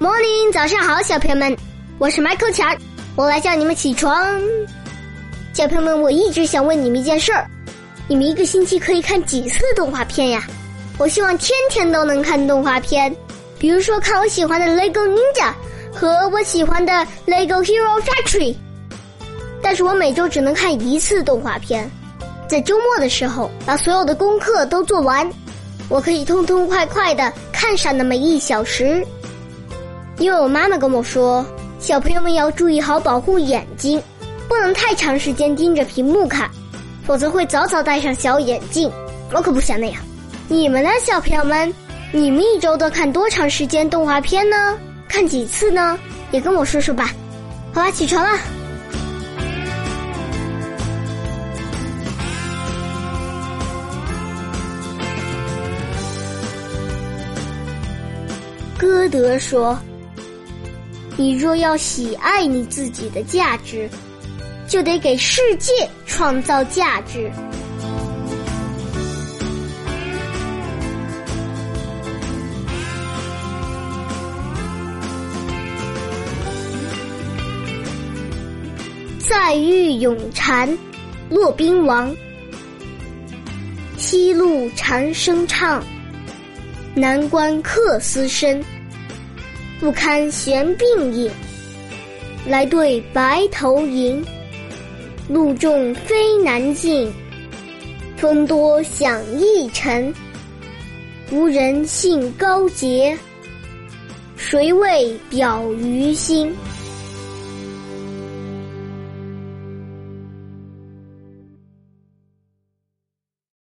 Morning，早上好，小朋友们，我是 Michael 强，我来叫你们起床。小朋友们，我一直想问你们一件事儿：你们一个星期可以看几次动画片呀？我希望天天都能看动画片，比如说看我喜欢的 Lego Ninja 和我喜欢的 Lego Hero Factory。但是我每周只能看一次动画片，在周末的时候把所有的功课都做完，我可以痛痛快快的看上那么一小时。因为我妈妈跟我说，小朋友们要注意好保护眼睛，不能太长时间盯着屏幕看，否则会早早戴上小眼镜。我可不想那样。你们呢，小朋友们？你们一周都看多长时间动画片呢？看几次呢？也跟我说说吧。好啦，起床了。歌德说。你若要喜爱你自己的价值，就得给世界创造价值。再遇咏蝉，骆宾王。西路蝉声唱，南关客思声。不堪玄鬓影，来对白头吟。露重飞难进，风多响易沉。无人信高洁，谁为表于心？